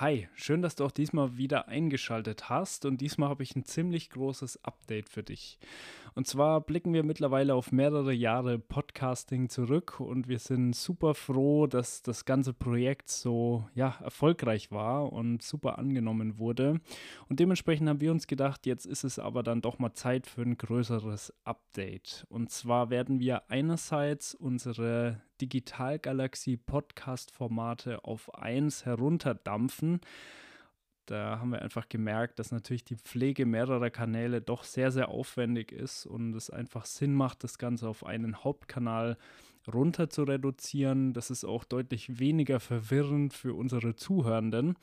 Hi, schön, dass du auch diesmal wieder eingeschaltet hast und diesmal habe ich ein ziemlich großes Update für dich. Und zwar blicken wir mittlerweile auf mehrere Jahre Podcasting zurück und wir sind super froh, dass das ganze Projekt so ja, erfolgreich war und super angenommen wurde. Und dementsprechend haben wir uns gedacht, jetzt ist es aber dann doch mal Zeit für ein größeres Update. Und zwar werden wir einerseits unsere Digitalgalaxie Podcast-Formate auf eins herunterdampfen. Da haben wir einfach gemerkt, dass natürlich die Pflege mehrerer Kanäle doch sehr, sehr aufwendig ist und es einfach Sinn macht, das Ganze auf einen Hauptkanal runter zu reduzieren. Das ist auch deutlich weniger verwirrend für unsere Zuhörenden.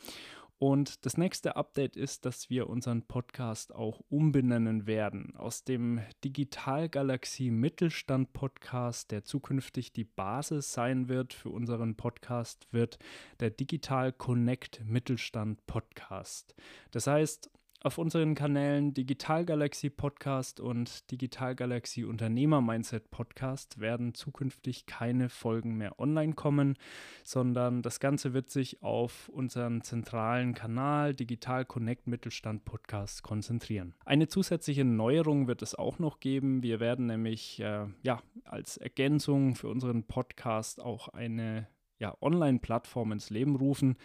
Und das nächste Update ist, dass wir unseren Podcast auch umbenennen werden. Aus dem Digitalgalaxie Mittelstand Podcast, der zukünftig die Basis sein wird für unseren Podcast, wird der Digital Connect Mittelstand Podcast. Das heißt, auf unseren Kanälen Digital Galaxy Podcast und Digital Galaxy Unternehmer Mindset Podcast werden zukünftig keine Folgen mehr online kommen, sondern das Ganze wird sich auf unseren zentralen Kanal Digital Connect Mittelstand Podcast konzentrieren. Eine zusätzliche Neuerung wird es auch noch geben. Wir werden nämlich äh, ja, als Ergänzung für unseren Podcast auch eine ja, Online-Plattform ins Leben rufen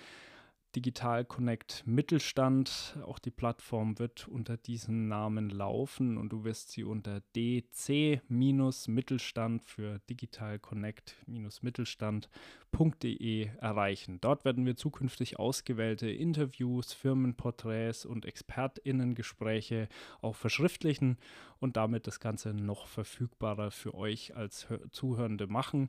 Digital Connect Mittelstand. Auch die Plattform wird unter diesem Namen laufen und du wirst sie unter dc-mittelstand für Digital Connect-mittelstand.de erreichen. Dort werden wir zukünftig ausgewählte Interviews, Firmenporträts und ExpertInnen-Gespräche auch verschriftlichen und damit das Ganze noch verfügbarer für euch als Zuhörende machen.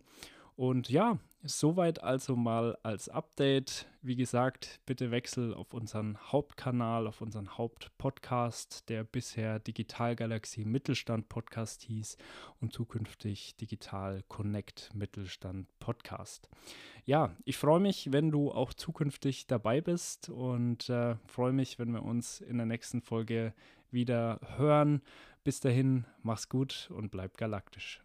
Und ja, soweit also mal als Update. Wie gesagt, bitte wechsel auf unseren Hauptkanal, auf unseren Hauptpodcast, der bisher Digital Galaxie Mittelstand Podcast hieß und zukünftig Digital Connect Mittelstand Podcast. Ja, ich freue mich, wenn du auch zukünftig dabei bist und äh, freue mich, wenn wir uns in der nächsten Folge wieder hören. Bis dahin, mach's gut und bleib galaktisch.